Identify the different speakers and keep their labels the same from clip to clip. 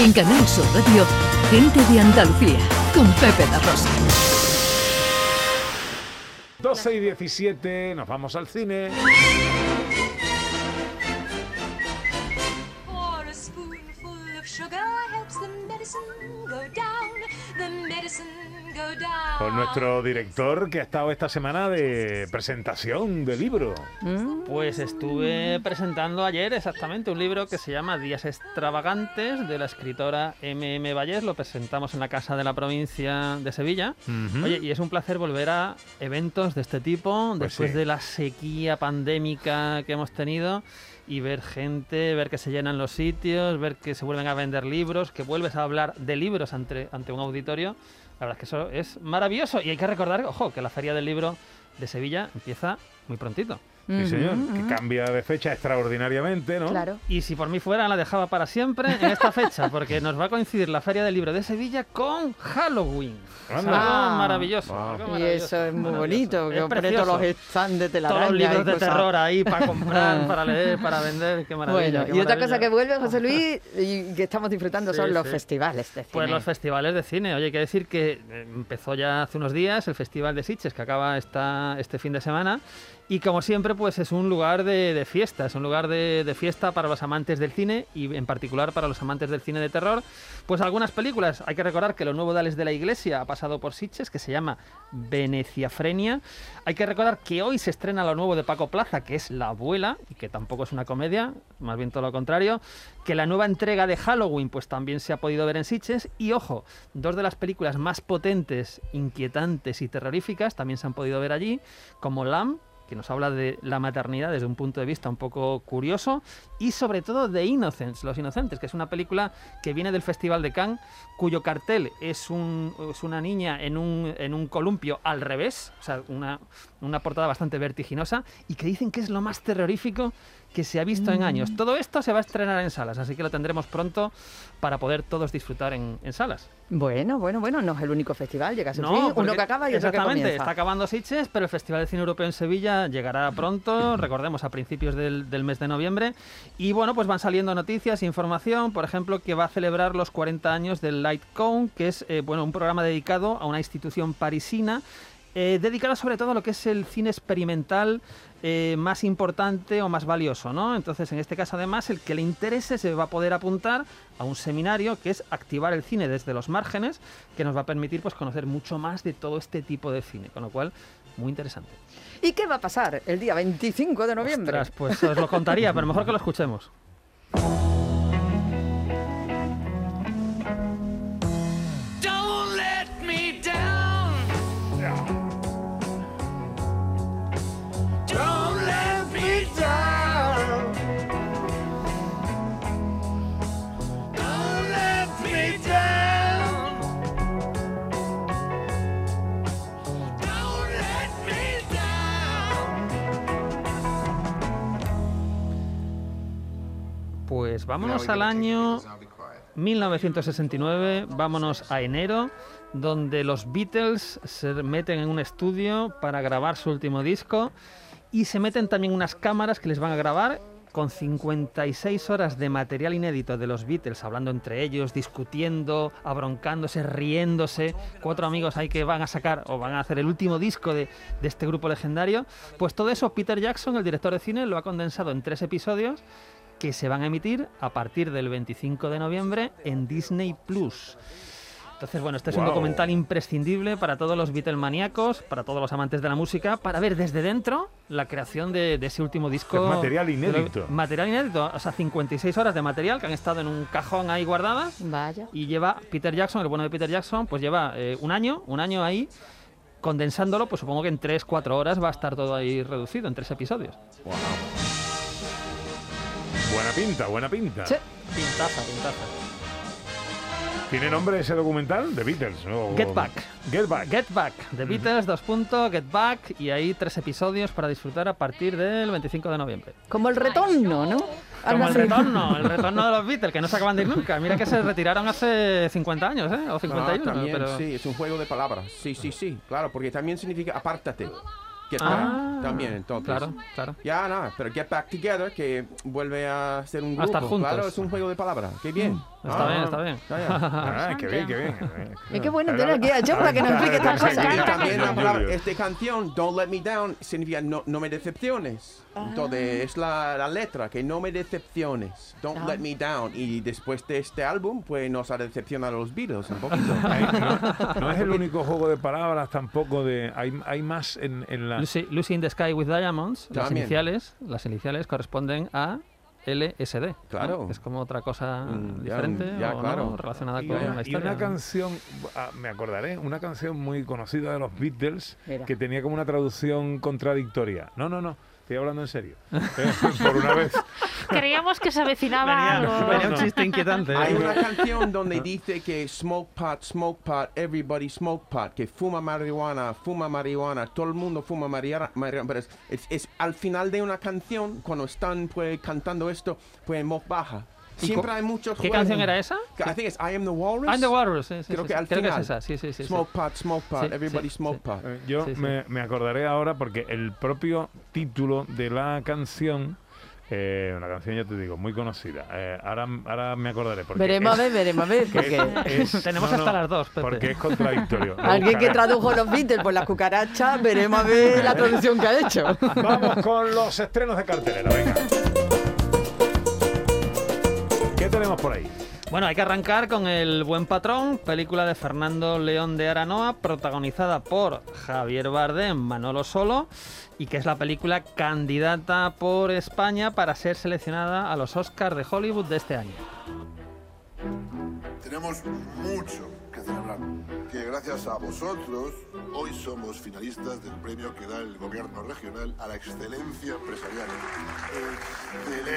Speaker 1: En Canal Sur Radio, Gente de Andalucía, con Pepe La Rosa.
Speaker 2: 12 y 17, nos vamos al cine. Nuestro director que ha estado esta semana de presentación de libro.
Speaker 3: Pues estuve presentando ayer exactamente un libro que se llama Días Extravagantes de la escritora M.M. Vallés. Lo presentamos en la Casa de la Provincia de Sevilla.
Speaker 2: Ujú.
Speaker 3: Oye, y es un placer volver a eventos de este tipo
Speaker 2: Pues
Speaker 3: después
Speaker 2: sí.
Speaker 3: de la sequía pandémica que hemos tenido y ver gente, ver que se llenan los sitios, ver que se vuelven a vender libros, que vuelves a hablar de libros ante, ante un auditorio. La verdad es que eso es maravilloso. Y hay que recordar, ojo, que la Feria del Libro de Sevilla empieza muy prontito.
Speaker 2: Sí, señor, que cambia de fecha extraordinariamente, ¿no?
Speaker 4: Claro.
Speaker 3: Y si por mí fuera, la dejaba para siempre en esta fecha, porque nos va a coincidir la Feria del Libro de Sevilla con Halloween. Algo
Speaker 4: Ah.
Speaker 3: maravilloso.
Speaker 2: Ah.
Speaker 3: algo
Speaker 4: Y
Speaker 3: maravilloso,
Speaker 4: eso es muy
Speaker 3: maravilloso.
Speaker 4: bonito, que pone
Speaker 3: precioso.
Speaker 4: todos los stands de telaraña.
Speaker 3: Todos los libros de
Speaker 4: cosas.
Speaker 3: terror ahí para comprar, para leer, para vender. Qué maravilla.
Speaker 4: Bueno,
Speaker 3: qué
Speaker 4: y otra
Speaker 3: maravilla.
Speaker 4: cosa que vuelve, José Luis, y que estamos disfrutando
Speaker 3: Sí,
Speaker 4: son los
Speaker 3: sí.
Speaker 4: festivales de cine.
Speaker 3: Pues los festivales de cine. Oye, hay que decir que eh, empezó ya hace unos días el Festival de Sitges, que acaba esta, este fin de semana. Y como siempre, pues es un lugar de, fiesta, es un lugar de, de fiesta para los amantes del cine y en particular para los amantes del cine de terror. Pues algunas películas, hay que recordar que lo nuevo de Alex de la Iglesia ha pasado por Sitges, que se llama Veneciafrenia. Hay que recordar que hoy se estrena lo nuevo de Paco Plaza, que es La Abuela, y que tampoco es una comedia, más bien todo lo contrario. Que la nueva entrega de Halloween, pues también se ha podido ver en Sitges. Y ojo, dos de las películas más potentes, inquietantes y terroríficas también se han podido ver allí, como Lamb, que nos habla de la maternidad desde un punto de vista un poco curioso, y sobre todo de Innocents, Los Inocentes, que es una película que viene del Festival de Cannes, cuyo cartel es, un, es una niña en un, en un columpio al revés, o sea, una, una portada bastante vertiginosa, y que dicen que es lo más terrorífico que se ha visto en años. Todo esto se va a estrenar en salas, así que lo tendremos pronto para poder todos disfrutar en, en salas.
Speaker 4: Bueno, bueno, bueno, no es el único festival, llega a su
Speaker 3: No,
Speaker 4: fin, uno que acaba y otro que
Speaker 3: exactamente,
Speaker 4: comienza.
Speaker 3: está acabando Sitges, pero el Festival de Cine Europeo en Sevilla llegará pronto, recordemos a principios del, del mes de noviembre. Y bueno, pues van saliendo noticias, información, por ejemplo, que va a celebrar los 40 años del Light Cone, que es eh, bueno, un programa dedicado a una institución parisina, eh, dedicada sobre todo a lo que es el cine experimental eh, más importante o más valioso, ¿no? Entonces, en este caso, además, el que le interese se va a poder apuntar a un seminario que es activar el cine desde los márgenes, que nos va a permitir pues conocer mucho más de todo este tipo de cine, con lo cual muy interesante.
Speaker 4: ¿Y qué va a pasar el día 25 de noviembre?
Speaker 3: Ostras, pues os lo contaría, pero mejor que lo escuchemos. vámonos al año 1969, vámonos a enero, donde los Beatles se meten en un estudio para grabar su último disco y se meten también unas cámaras que les van a grabar con 56 horas de material inédito de los Beatles, hablando entre ellos, discutiendo, abroncándose, riéndose, cuatro amigos ahí que van a sacar o van a hacer el último disco de, de este grupo legendario, pues todo eso Peter Jackson, el director de cine, lo ha condensado en tres episodios que se van a emitir a partir del 25 de noviembre en Disney Plus. Entonces, bueno, este es un
Speaker 2: Guau.
Speaker 3: documental imprescindible para todos los Beatlemaníacos, para todos los amantes de la música, para ver desde dentro la creación de, de ese último disco.
Speaker 2: Es material
Speaker 3: de lo-
Speaker 2: inédito.
Speaker 3: Material inédito, o sea, 56 horas de material que han estado en un cajón ahí guardadas
Speaker 4: Vaya.
Speaker 3: y lleva Peter Jackson, el bueno de Peter Jackson, pues lleva eh, un año, un año ahí condensándolo, pues supongo que en 3-4 horas va a estar todo ahí reducido, en tres episodios.
Speaker 2: Buena pinta, buena pinta.
Speaker 4: Sí.
Speaker 3: Pintaza, pintaza.
Speaker 2: ¿Tiene nombre ese documental? The Beatles, ¿no?
Speaker 3: Get Back.
Speaker 2: Get Back.
Speaker 3: Get Back, The Beatles, dos puntos, Get Back, y ahí tres episodios para disfrutar a partir del 25 de noviembre.
Speaker 4: Como el retorno, ¿no?
Speaker 3: Como el retorno, el retorno de los Beatles, que no se acaban de ir nunca. Mira que se retiraron hace 50 años, ¿eh? O 51,
Speaker 5: Ah, también,
Speaker 3: pero...
Speaker 5: sí, es un juego de palabras. Sí, sí, sí, claro, porque también significa apártate. Get
Speaker 3: Ah,
Speaker 5: Back también, entonces.
Speaker 3: Claro, claro.
Speaker 5: Ya, nada, pero Get Back Together, que vuelve a ser un
Speaker 3: A
Speaker 5: grupo.
Speaker 3: estar juntos.
Speaker 5: Claro, es un juego de palabras. Qué bien.
Speaker 3: Está
Speaker 5: Ah,
Speaker 3: bien, está bien.
Speaker 5: ya, ya.
Speaker 2: Ah, qué bien, qué bien.
Speaker 4: Es que bueno tener aquí a Joe para que nos explique estas cosas.
Speaker 5: también la palabra, esta canción, Don't Let Me Down, significa no, no me decepciones. Entonces, es la, la letra, que no me decepciones. Don't
Speaker 4: Ah.
Speaker 5: Let Me Down. Y después de este álbum, pues nos ha decepcionado a los Beatles un poquito.
Speaker 2: No, no es el único juego de palabras tampoco de hay, hay más en, en la
Speaker 3: Lucy, Lucy in the Sky with Diamonds, las iniciales, las iniciales corresponden a LSD. ¿no?
Speaker 5: Claro.
Speaker 3: Es como otra cosa
Speaker 5: Mm,
Speaker 3: diferente
Speaker 5: ya,
Speaker 3: o
Speaker 5: claro.
Speaker 3: no, relacionada
Speaker 2: y
Speaker 3: con
Speaker 2: una,
Speaker 3: la
Speaker 2: y
Speaker 3: historia.
Speaker 2: una canción, ah, me acordaré, una canción muy conocida de los Beatles
Speaker 4: Mira.
Speaker 2: que tenía como una traducción contradictoria. No, no, no, estoy hablando en serio. Eh, Por una vez.
Speaker 6: Creíamos que se avecinaba
Speaker 3: Venía,
Speaker 6: algo.
Speaker 3: venía un chiste inquietante.
Speaker 5: Hay una canción donde dice que smoke pot, smoke pot, everybody smoke pot, que fuma marihuana, fuma marihuana, todo el mundo fuma marihuana, marihuana, pero es, es- es al final de una canción, cuando están pues cantando esto, pues en voz baja.
Speaker 3: ¿Y
Speaker 5: Siempre hay muchos
Speaker 3: ¿Qué
Speaker 5: juegos.
Speaker 3: canción era esa?
Speaker 5: I think it's I Am the Walrus.
Speaker 3: I'm the Walrus, sí, sí,
Speaker 5: Creo
Speaker 3: sí,
Speaker 5: que
Speaker 3: sí.
Speaker 5: al
Speaker 3: Creo que es esa, sí, sí, sí. sí.
Speaker 5: Smoke pot, smoke pot,
Speaker 3: Sí,
Speaker 5: everybody
Speaker 3: sí,
Speaker 5: smoke
Speaker 3: sí.
Speaker 5: pot.
Speaker 2: Eh, Yo
Speaker 3: Sí, sí.
Speaker 2: Me, me acordaré ahora porque el propio título de la canción, eh, una canción ya te digo, muy conocida. Eh, ahora, ahora me acordaré. Porque
Speaker 4: Veremos a
Speaker 2: es-
Speaker 4: ver, veremos a ver.
Speaker 2: que
Speaker 4: Porque
Speaker 2: es-
Speaker 3: Tenemos
Speaker 2: no,
Speaker 3: hasta
Speaker 2: no,
Speaker 3: las dos, Pepe.
Speaker 2: Porque es contradictorio.
Speaker 4: Alguien que tradujo los Beatles por las cucarachas, veremos a ver la traducción que ha hecho.
Speaker 2: Vamos con los estrenos de cartelera, venga. Tenemos por ahí?
Speaker 3: Bueno, hay que arrancar con El Buen Patrón, película de Fernando León de Aranoa, protagonizada por Javier Bardem, Manolo Solo, y que es la película candidata por España para ser seleccionada a los Oscars de Hollywood de este año.
Speaker 7: Tenemos mucho que celebrar. Que gracias a vosotros, hoy somos finalistas del premio que da el gobierno regional a la excelencia empresarial. Excelencia.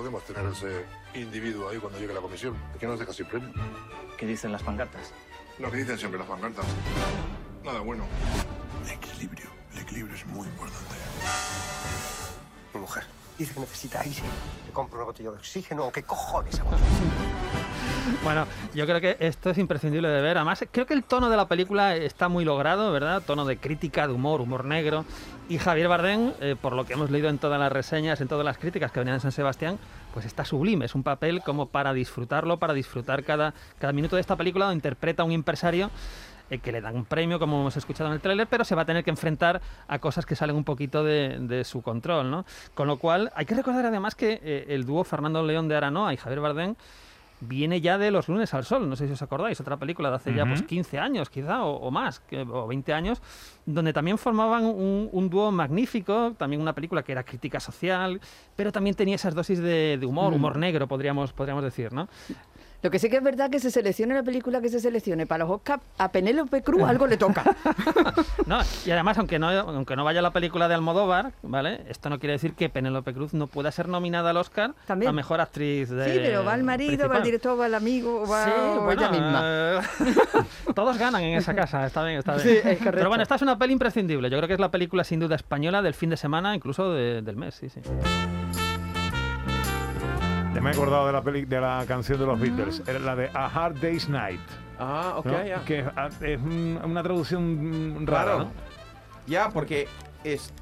Speaker 7: Podemos tener ese individuo ahí cuando llegue la comisión. ¿Qué nos deja sin premio?
Speaker 8: ¿Qué dicen las pancartas?
Speaker 7: Lo que dicen siempre las pancartas. Nada bueno. Equilibrio. El equilibrio es muy importante.
Speaker 8: Mi mujer dice que necesita aire. Le compro una botella de oxígeno o qué cojones hago.
Speaker 3: Bueno, yo creo que esto es imprescindible de ver. Además, creo que el tono de la película está muy logrado, ¿verdad? Tono de crítica, de humor, humor negro. Y Javier Bardem, eh, por lo que hemos leído en todas las reseñas, en todas las críticas que venían de San Sebastián, pues está sublime. Es un papel como para disfrutarlo, para disfrutar cada, cada minuto de esta película. Donde interpreta a un empresario eh, que le dan un premio, como hemos escuchado en el tráiler, pero se va a tener que enfrentar a cosas que salen un poquito de, de su control, ¿no? Con lo cual, hay que recordar además que eh, el dúo Fernando León de Aranoa y Javier Bardem viene ya de Los lunes al sol, no sé si os acordáis, otra película de hace ya pues
Speaker 2: Ujú.
Speaker 3: 15 años quizá o, o más, que- o 20 años, donde también formaban un, un dúo magnífico, también una película que era crítica social, pero también tenía esas dosis de, de humor, humor negro podríamos, podríamos decir, ¿no?
Speaker 4: Lo que sí que es verdad que se seleccione la película que se seleccione para los Oscars, a Penélope Cruz algo le toca.
Speaker 3: No, y además, aunque no, aunque no vaya la película de Almodóvar, ¿vale? Esto no quiere decir que Penélope Cruz no pueda ser nominada al Oscar
Speaker 4: También.
Speaker 3: a Mejor Actriz de
Speaker 4: Sí, pero va el marido, va el
Speaker 3: principal.
Speaker 4: director, va el amigo, va
Speaker 3: Sí,
Speaker 4: o
Speaker 3: bueno,
Speaker 4: ella misma.
Speaker 3: eh, todos ganan en esa casa, está bien, está bien.
Speaker 4: Sí, es.
Speaker 3: Pero bueno, esta es una peli imprescindible. Yo creo que es la película sin duda española del fin de semana, incluso de- del mes, sí, sí.
Speaker 2: Ya me he acordado de la, peli, de la canción de los Beatles, era la de A Hard Day's Night.
Speaker 5: Ah, ok,
Speaker 2: ¿no?
Speaker 5: ya.
Speaker 2: Que ah, es un- una traducción mm, rara,
Speaker 5: Claro.
Speaker 2: ¿no?
Speaker 5: Ya, porque es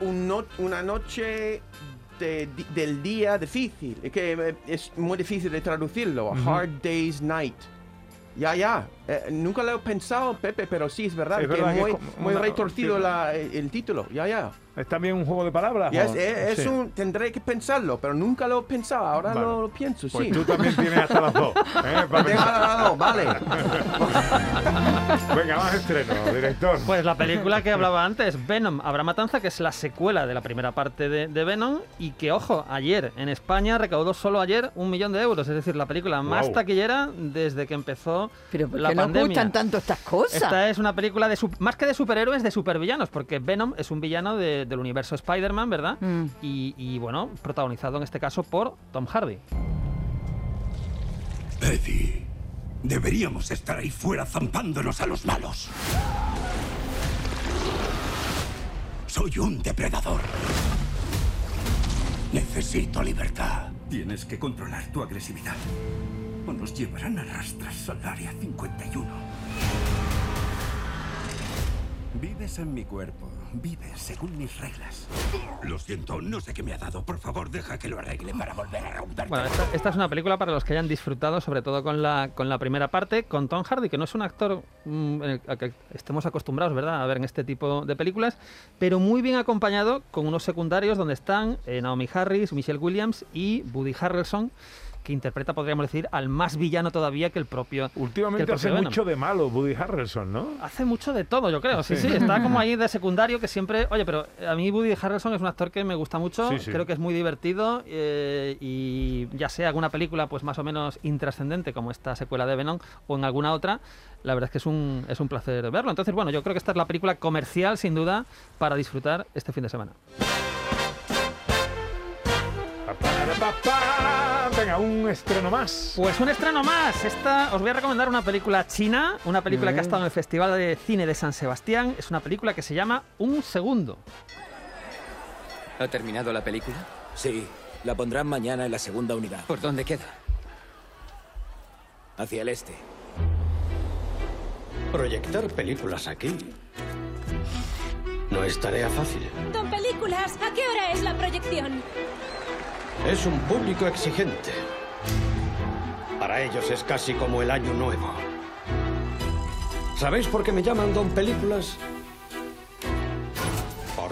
Speaker 5: un no- una noche de- di- del día difícil. Es que eh, es muy difícil de traducirlo. A
Speaker 2: Ujú.
Speaker 5: hard day's night. Ya, ya. Eh, nunca lo he pensado, Pepe, pero sí, es verdad.
Speaker 2: Es
Speaker 5: que
Speaker 2: verdad que
Speaker 5: es muy,
Speaker 2: es
Speaker 5: muy
Speaker 2: una-
Speaker 5: retorcido
Speaker 2: sí.
Speaker 5: la- el, el título. Ya, ya.
Speaker 2: ¿Es también un juego de palabras?
Speaker 5: Es, es- es
Speaker 2: sí.
Speaker 5: un, tendré que pensarlo, pero nunca lo he pensado. Ahora
Speaker 2: Vale.
Speaker 5: lo, lo pienso,
Speaker 2: Pues
Speaker 5: sí.
Speaker 2: tú también tienes hasta las dos. ¿eh? Para
Speaker 5: al lado, vale.
Speaker 2: Venga, más estreno, director.
Speaker 3: Pues la película que hablaba antes, Venom, Habrá Matanza, que es la secuela de la primera parte de, de Venom y que, ojo, ayer en España recaudó solo ayer un millón de euros, es decir, la película más taquillera desde que empezó
Speaker 4: Pero ¿por
Speaker 3: la pandemia.
Speaker 4: gustan tanto estas cosas?
Speaker 3: Esta es una película de más que de superhéroes, de supervillanos, porque Venom es un villano de- del universo Spider-Man, ¿verdad?
Speaker 4: Mm.
Speaker 3: Y, y, bueno, protagonizado en este caso por Tom Hardy.
Speaker 9: Eddie, deberíamos estar ahí fuera zampándonos a los malos. Soy un depredador. Necesito libertad. Tienes que controlar tu agresividad. o nos llevarán a rastras al área 51. Vives en mi cuerpo. Vives según mis reglas. Lo siento, no sé qué me ha dado. Por favor, deja que lo arregle para volver a romperte.
Speaker 3: Bueno, esta, esta es una película para los que hayan disfrutado, sobre todo con la, con la primera parte, con Tom Hardy, que no es un actor mm, el- a que estemos acostumbrados, ¿verdad?, a ver en este tipo de películas, pero muy bien acompañado con unos secundarios donde están eh, Naomi Harris, Michelle Williams y Woody Harrelson, que interpreta, podríamos decir, al más villano todavía que el propio.
Speaker 2: Últimamente hace
Speaker 3: Venom.
Speaker 2: mucho de malo Woody Harrelson, ¿no?
Speaker 3: Hace mucho de todo, yo creo. Sí,
Speaker 2: Sí.
Speaker 3: sí, está como ahí de secundario que siempre. Oye, pero a mí Woody Harrelson es un actor que me gusta mucho.
Speaker 2: Sí, sí.
Speaker 3: Creo que es muy divertido. eh, y ya sea alguna película, pues más o menos intrascendente, como esta secuela de Venom, o en alguna otra, la verdad es que es un, es un placer verlo. Entonces, bueno, yo creo que esta es la película comercial, sin duda, para disfrutar este fin de semana.
Speaker 2: Venga, un estreno más.
Speaker 3: Pues un estreno más. Esta os voy a recomendar una película china, una película que ha estado en el Festival de Cine de San Sebastián. Es una película que se llama Un Segundo.
Speaker 10: ¿Ha terminado la película? Sí, la pondrán mañana en la segunda unidad. ¿Por dónde queda? Hacia el este.
Speaker 11: Proyectar películas aquí no es tarea fácil.
Speaker 12: Don Películas, ¿a qué hora es la proyección?
Speaker 11: Es un público exigente. Para ellos es casi como el año nuevo. ¿Sabéis por qué me llaman Don Películas?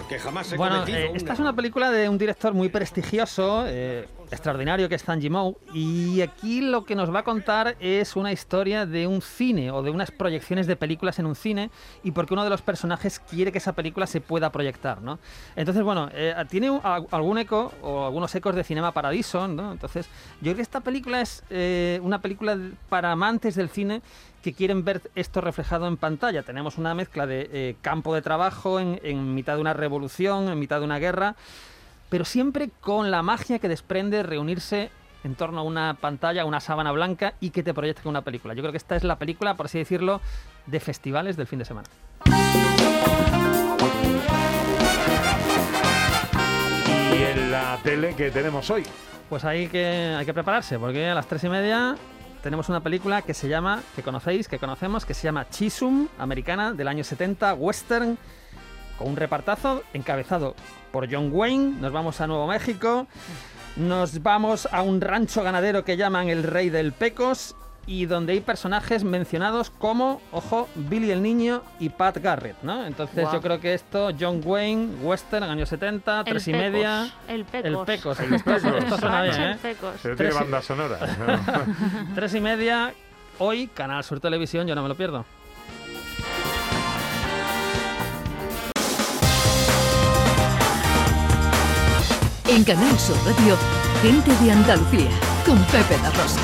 Speaker 11: Porque jamás he
Speaker 3: Bueno, eh, esta es una película de un director muy prestigioso, eh, extraordinario, que es Zhang Yimou. Y aquí lo que nos va a contar es una historia de un cine o de unas proyecciones de películas en un cine y porque uno de los personajes quiere que esa película se pueda proyectar, ¿no? Entonces, bueno, eh, tiene un- algún eco o algunos ecos de Cinema Paradiso, ¿no? Entonces, yo creo que esta película es una película para amantes del cine que quieren ver esto reflejado en pantalla. Tenemos una mezcla de eh, campo de trabajo en, en mitad de una revolución, en mitad de una guerra, pero siempre con la magia que desprende reunirse en torno a una pantalla, una sábana blanca y que te proyecte con una película. Yo creo que esta es la película, por así decirlo, de festivales del fin de semana.
Speaker 2: Y en la tele que tenemos hoy.
Speaker 3: Pues hay que, hay que prepararse, porque a las tres y media tenemos una película que se llama, que conocéis, que conocemos, que se llama Chisum, americana, del año 70, western, con un repartazo encabezado por John Wayne. Nos vamos a Nuevo México, nos vamos a un rancho ganadero que llaman el Rey del Pecos y donde hay personajes mencionados como, ojo, Billy el Niño y Pat Garrett, ¿no? Entonces yo creo que esto, John Wayne, western, años 70,
Speaker 6: El
Speaker 3: tres y
Speaker 6: Pecos,
Speaker 3: media.
Speaker 6: el Pecos.
Speaker 3: El Pecos.
Speaker 2: El Pecos.
Speaker 3: esto suena bien, ¿eh?
Speaker 6: El Pecos.
Speaker 2: Pero tiene
Speaker 3: Tres y-
Speaker 2: banda sonora.
Speaker 3: Tres y media, hoy, Canal Sur Televisión, yo no me lo pierdo.
Speaker 1: En Canal Sur Radio, gente de Andalucía, con Pepe da Rosa.